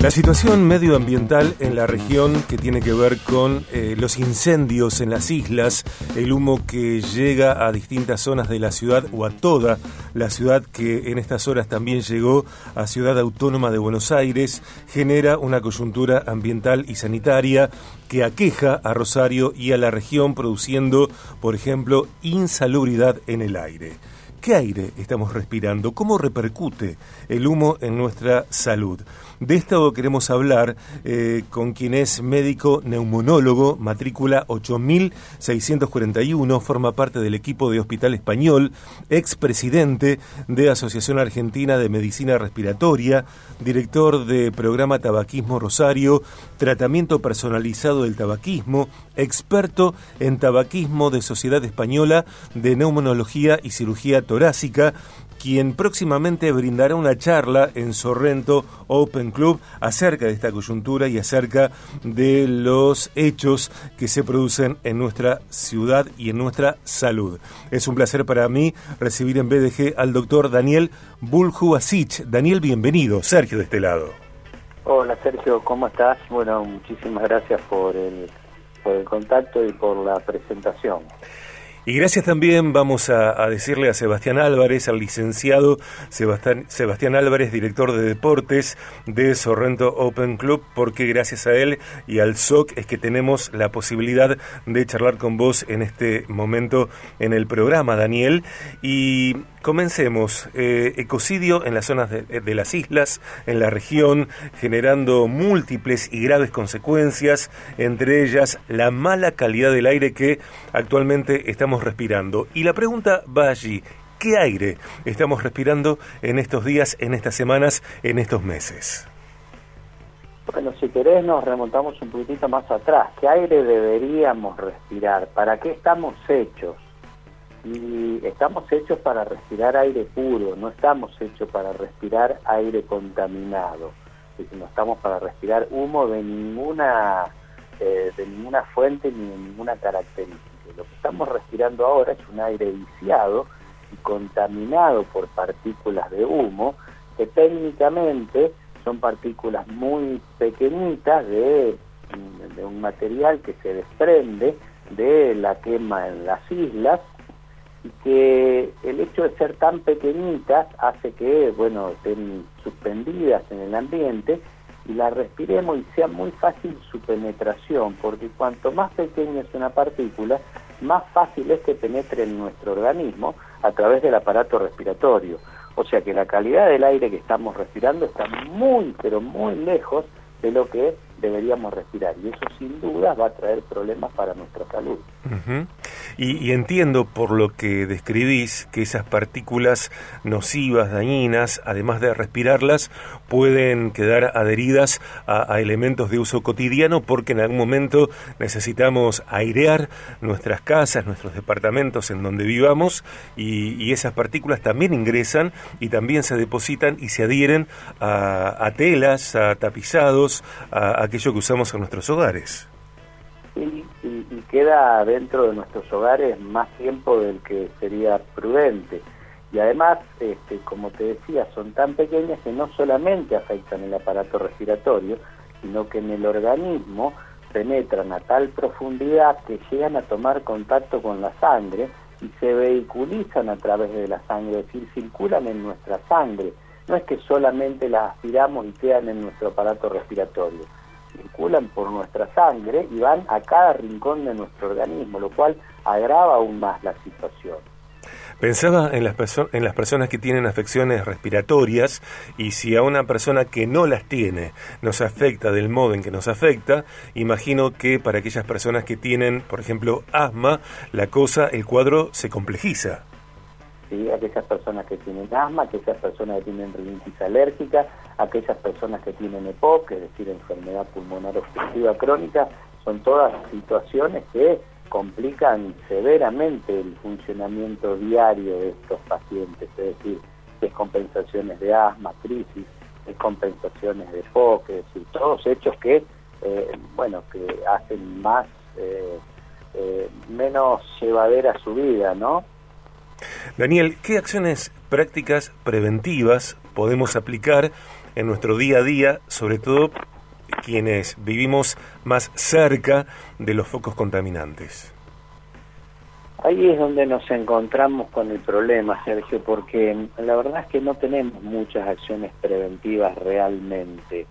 La situación medioambiental en la región que tiene que ver con eh, los incendios en las islas, el humo que llega a distintas zonas de la ciudad o a toda la ciudad que en estas horas también llegó a Ciudad Autónoma de Buenos Aires, genera una coyuntura ambiental y sanitaria que aqueja a Rosario y a la región produciendo, por ejemplo, insalubridad en el aire. ¿Qué aire estamos respirando? ¿Cómo repercute el humo en nuestra salud? De esto queremos hablar eh, con quien es médico neumonólogo, matrícula 8641, forma parte del equipo de Hospital Español, expresidente de Asociación Argentina de Medicina Respiratoria, director de programa Tabaquismo Rosario, tratamiento personalizado del tabaquismo, experto en tabaquismo de Sociedad Española de Neumonología y Cirugía Torácica, quien próximamente brindará una charla en Sorrento Open Club acerca de esta coyuntura y acerca de los hechos que se producen en nuestra ciudad y en nuestra salud. Es un placer para mí recibir en BDG al doctor Daniel Buljuasic. Daniel, bienvenido. Sergio de este lado. Hola Sergio, ¿cómo estás? Bueno, muchísimas gracias por el, por el contacto y por la presentación. Y gracias también vamos a, decirle a Sebastián Álvarez, al licenciado Sebastián, Álvarez, director de deportes de Sorrento Open Club, porque gracias a él y al SOC es que tenemos la posibilidad de charlar con vos en este momento en el programa, Daniel. Y Comencemos. Eh, ecocidio en las zonas de, las islas, en la región, generando múltiples y graves consecuencias, entre ellas la mala calidad del aire que actualmente estamos respirando. Y la pregunta va allí. ¿Qué aire estamos respirando en estos días, en estas semanas, en estos meses? Bueno, si querés nos remontamos un poquitito más atrás. ¿Qué aire deberíamos respirar? ¿Para qué estamos hechos? y estamos hechos para respirar aire puro, no estamos hechos para respirar aire contaminado, no estamos para respirar humo de ninguna eh, de ninguna fuente ni de ninguna característica. Lo que estamos respirando ahora es un aire viciado y contaminado por partículas de humo que técnicamente son partículas muy pequeñitas de, de un material que se desprende de la quema en las islas y que el hecho de ser tan pequeñitas hace que, bueno, estén suspendidas en el ambiente y la respiremos y sea muy fácil su penetración, porque cuanto más pequeña es una partícula, más fácil es que penetre en nuestro organismo a través del aparato respiratorio. O sea que la calidad del aire que estamos respirando está muy, pero muy lejos de lo que deberíamos respirar. Y eso sin duda va a traer problemas para nuestra salud. y, entiendo por lo que describís que esas partículas nocivas, dañinas, además de respirarlas, pueden quedar adheridas a, elementos de uso cotidiano porque en algún momento necesitamos airear nuestras casas, nuestros departamentos en donde vivamos y, esas partículas también ingresan y también se depositan y se adhieren a, telas, a tapizados, a aquello que usamos en nuestros hogares. Sí, y, queda dentro de nuestros hogares más tiempo del que sería prudente. Y además, este, como te decía, son tan pequeñas que no solamente afectan el aparato respiratorio, sino que en el organismo penetran a tal profundidad que llegan a tomar contacto con la sangre y se vehiculizan a través de la sangre, es decir, circulan en nuestra sangre. No es que solamente las aspiramos y quedan en nuestro aparato respiratorio circulan por nuestra sangre y van a cada rincón de nuestro organismo, lo cual agrava aún más la situación. Pensaba en las, en las personas que tienen afecciones respiratorias y si a una persona que no las tiene nos afecta del modo en que nos afecta, imagino que para aquellas personas que tienen, por ejemplo, asma, la cosa, el cuadro se complejiza. Aquellas personas que tienen asma, aquellas personas que tienen rinitis alérgica, aquellas personas que tienen EPOC, es decir, enfermedad pulmonar obstructiva crónica, son todas situaciones que complican severamente el funcionamiento diario de estos pacientes, es decir, descompensaciones de asma, crisis, descompensaciones de EPOC, es decir, todos hechos que, eh, bueno, que hacen más, eh, eh, menos llevadera su vida, ¿no? Daniel, ¿qué acciones prácticas preventivas podemos aplicar en nuestro día a día, sobre todo quienes vivimos más cerca de los focos contaminantes. Ahí es donde nos encontramos con el problema, Sergio, porque la verdad es que no tenemos muchas acciones preventivas realmente.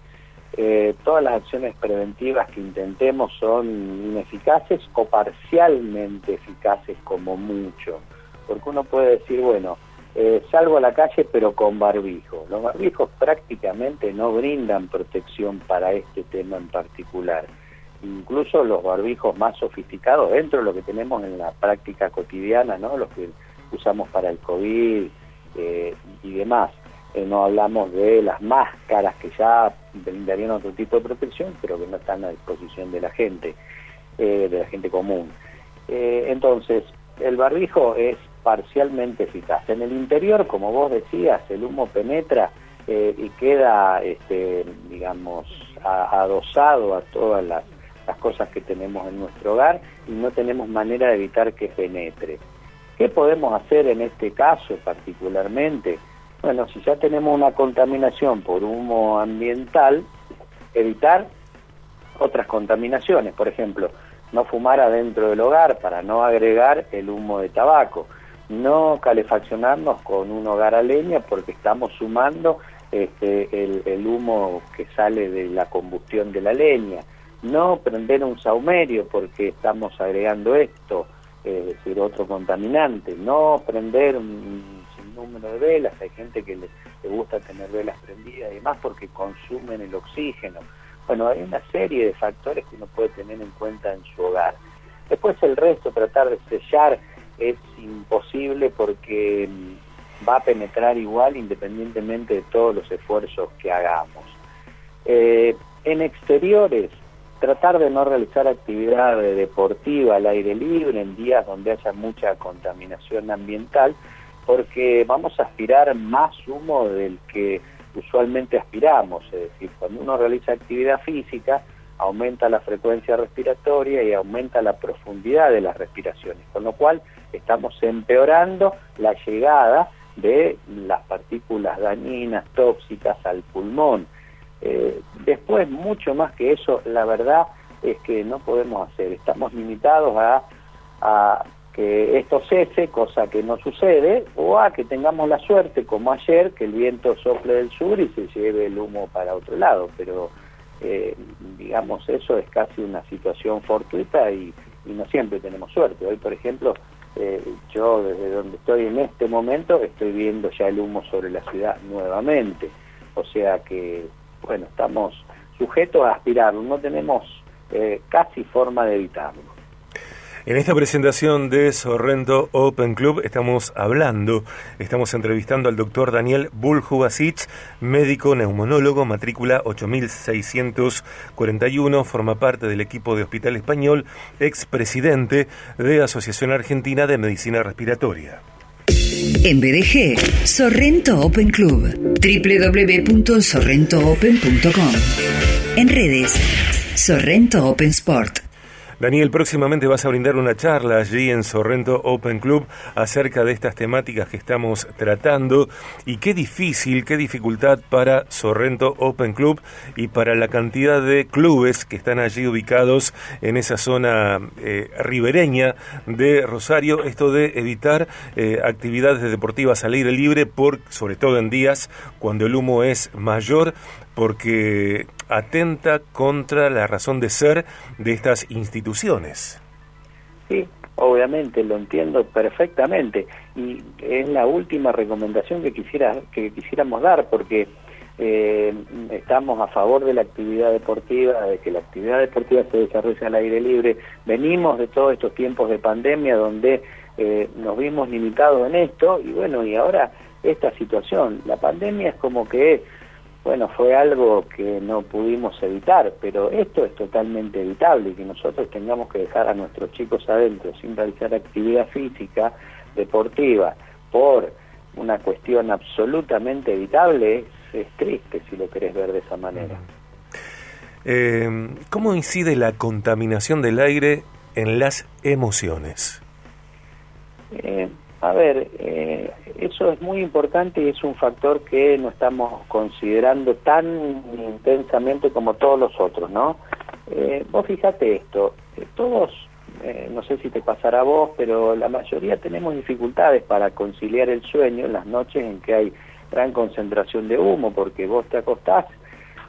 Eh, todas las acciones preventivas que intentemos son ineficaces o parcialmente eficaces como mucho, porque uno puede decir, bueno, eh, salgo a la calle pero con barbijo. Los barbijos prácticamente no brindan protección para este tema en particular. Incluso los barbijos más sofisticados dentro de lo que tenemos en la práctica cotidiana, ¿no? los que usamos para el COVID eh, y demás. Eh, no hablamos de las máscaras que ya brindarían otro tipo de protección, pero que no están a disposición de la gente, de la gente común. entonces, el barbijo es parcialmente eficaz. En el interior, como vos decías, el humo penetra eh, y queda, este, digamos, adosado a todas las, cosas que tenemos en nuestro hogar y no tenemos manera de evitar que penetre. ¿Qué podemos hacer en este caso particularmente? Bueno, si ya tenemos una contaminación por humo ambiental, evitar otras contaminaciones, por ejemplo, no fumar adentro del hogar para no agregar el humo de tabaco, no calefaccionarnos con un hogar a leña porque estamos sumando este, el, humo que sale de la combustión de la leña, no prender un saumerio porque estamos agregando esto, es decir, otro contaminante, no prender un número de velas, hay gente que le, le gusta tener velas prendidas y demás porque consumen el oxígeno. Bueno, hay una serie de factores que uno puede tener en cuenta en su hogar. Después el resto, tratar de sellar es imposible porque mm, va a penetrar igual independientemente de todos los esfuerzos que hagamos. Eh, en exteriores, tratar de no realizar actividad deportiva al aire libre en días donde haya mucha contaminación ambiental, porque vamos a aspirar más humo del que usualmente aspiramos, es decir, cuando uno realiza actividad física, aumenta la frecuencia respiratoria y aumenta la profundidad de las respiraciones, con lo cual estamos empeorando la llegada de las partículas dañinas, tóxicas al pulmón. Eh, después, mucho más que eso, la verdad es que no podemos hacer. Estamos limitados a, a que esto cese, cosa que no sucede, o a que tengamos la suerte, como ayer, que el viento sople del sur y se lleve el humo para otro lado. Pero, eh, digamos, eso es casi una situación fortuita y, no siempre tenemos suerte. Hoy, por ejemplo, eh, yo desde donde estoy en este momento estoy viendo ya el humo sobre la ciudad nuevamente. O sea que, bueno, estamos sujetos a aspirarlo, no tenemos eh, casi forma de evitarlo. En esta presentación de Sorrento Open Club estamos hablando, estamos entrevistando al doctor Daniel Buljubasic, médico neumonólogo, matrícula 8641, forma parte del equipo de Hospital Español, expresidente de Asociación Argentina de Medicina Respiratoria. En BDG, Sorrento Open Club, www.sorrentoopen.com. En redes, Sorrento Open Sport. Daniel, próximamente vas a brindar una charla allí en Sorrento Open Club acerca de estas temáticas que estamos tratando y qué difícil, qué dificultad para Sorrento Open Club y para la cantidad de clubes que están allí ubicados en esa zona eh, ribereña de Rosario, esto de evitar eh, actividades deportivas al aire libre, por, sobre todo en días cuando el humo es mayor, porque atenta contra la razón de ser de estas instituciones. Sí, obviamente, lo entiendo perfectamente y es la última recomendación que, quisiera, que quisiéramos dar porque eh, estamos a favor de la actividad deportiva, de que la actividad deportiva se desarrolle al aire libre. Venimos de todos estos tiempos de pandemia donde eh, nos vimos limitados en esto y bueno, y ahora esta situación, la pandemia es como que bueno, fue algo que no pudimos evitar, pero esto es totalmente evitable, que nosotros tengamos que dejar a nuestros chicos adentro sin realizar actividad física, deportiva, por una cuestión absolutamente evitable, es, triste si lo querés ver de esa manera. Eh, ¿Cómo incide la contaminación del aire en las emociones? Eh, a ver, eh, eso es muy importante y es un factor que no estamos considerando tan intensamente como todos los otros, ¿no? Eh, vos fíjate esto, todos, no sé si te pasará a vos, pero la mayoría tenemos dificultades para conciliar el sueño en las noches en que hay gran concentración de humo, porque vos te acostás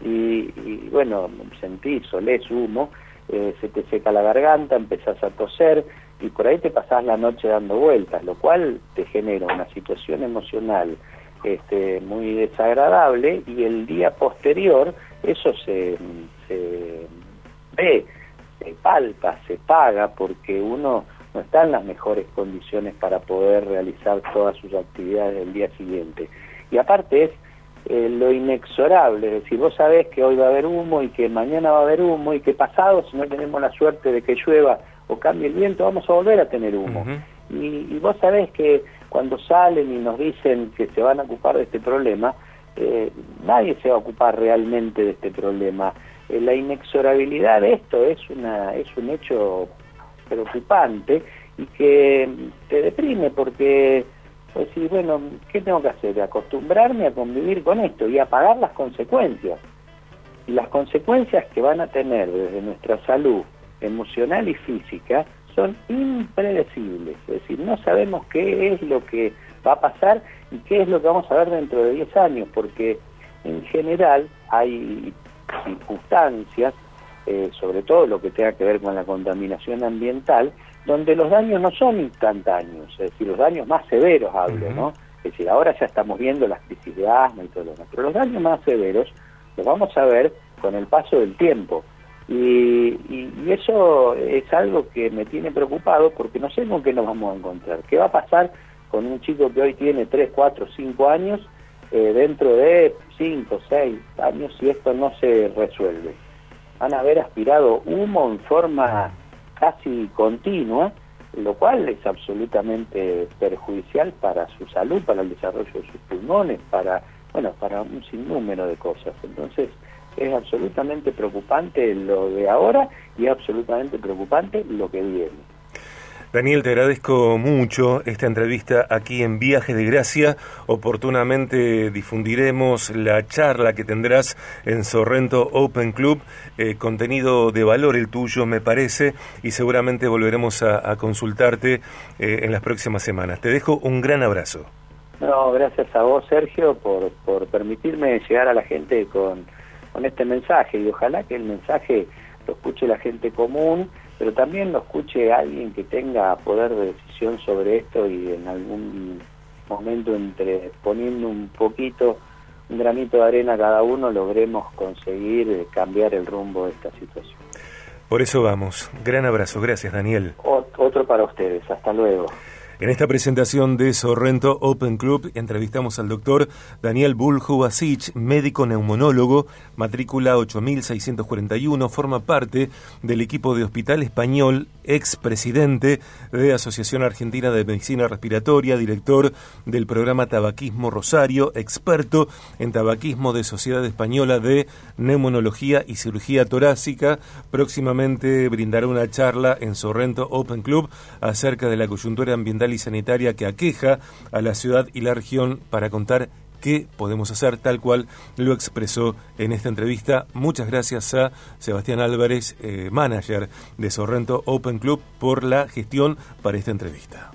y, y bueno, sentís, olés humo, eh, se te seca la garganta, empezás a toser y por ahí te pasás la noche dando vueltas, lo cual te genera una situación emocional este, muy desagradable y el día posterior eso se, se ve, se palpa, se paga porque uno no está en las mejores condiciones para poder realizar todas sus actividades del día siguiente. Y aparte es eh, lo inexorable, es decir, vos sabés que hoy va a haber humo y que mañana va a haber humo y que pasado, si no tenemos la suerte de que llueva o cambie el viento, vamos a volver a tener humo. y, vos sabés que cuando salen y nos dicen que se van a ocupar de este problema, eh, nadie se va a ocupar realmente de este problema. Eh, la inexorabilidad de esto es, una, es un hecho preocupante y que te deprime porque pues sí, bueno, ¿qué tengo que hacer? Acostumbrarme a convivir con esto y a pagar las consecuencias. Y las consecuencias que van a tener desde nuestra salud emocional y física son impredecibles. Es decir, no sabemos qué es lo que va a pasar y qué es lo que vamos a ver dentro de 10 años, porque en general hay circunstancias, eh, sobre todo lo que tenga que ver con la contaminación ambiental, donde los daños no son instantáneos, es decir, los daños más severos hablo, ¿no? Es decir, ahora ya estamos viendo las crisis de asma y todo lo demás, pero los daños más severos los vamos a ver con el paso del tiempo. Y, eso es algo que me tiene preocupado porque no sé con qué nos vamos a encontrar. ¿Qué va a pasar con un chico que hoy tiene 3, 4, 5 años eh, dentro de 5, 6 años si esto no se resuelve? Van a haber aspirado humo en forma casi continua, lo cual es absolutamente perjudicial para su salud, para el desarrollo de sus pulmones, para, bueno, para un sinnúmero de cosas. Entonces, es absolutamente preocupante lo de ahora y es absolutamente preocupante lo que viene. Daniel, te agradezco mucho esta entrevista aquí en Viaje de Gracia. Oportunamente difundiremos la charla que tendrás en Sorrento Open Club, eh, contenido de valor el tuyo, me parece, y seguramente volveremos a, consultarte eh, en las próximas semanas. Te dejo un gran abrazo. No, gracias a vos, Sergio, por, por permitirme llegar a la gente con, con este mensaje y ojalá que el mensaje lo escuche la gente común pero también lo escuche alguien que tenga poder de decisión sobre esto y en algún momento entre poniendo un poquito, un granito de arena cada uno, logremos conseguir cambiar el rumbo de esta situación. Por eso vamos. Gran abrazo. Gracias, Daniel. otro para ustedes. Hasta luego. En esta presentación de Sorrento Open Club entrevistamos al doctor Daniel Buljubasic, médico neumonólogo, matrícula 8641, forma parte del equipo de Hospital Español, ex presidente de Asociación Argentina de Medicina Respiratoria, director del programa Tabaquismo Rosario, experto en tabaquismo de Sociedad Española de Neumonología y Cirugía Torácica. Próximamente brindará una charla en Sorrento Open Club acerca de la coyuntura ambiental y sanitaria que aqueja a la ciudad y la región para contar qué podemos hacer tal cual lo expresó en esta entrevista. Muchas gracias a Sebastián Álvarez, eh, manager de Sorrento Open Club, por la gestión para esta entrevista.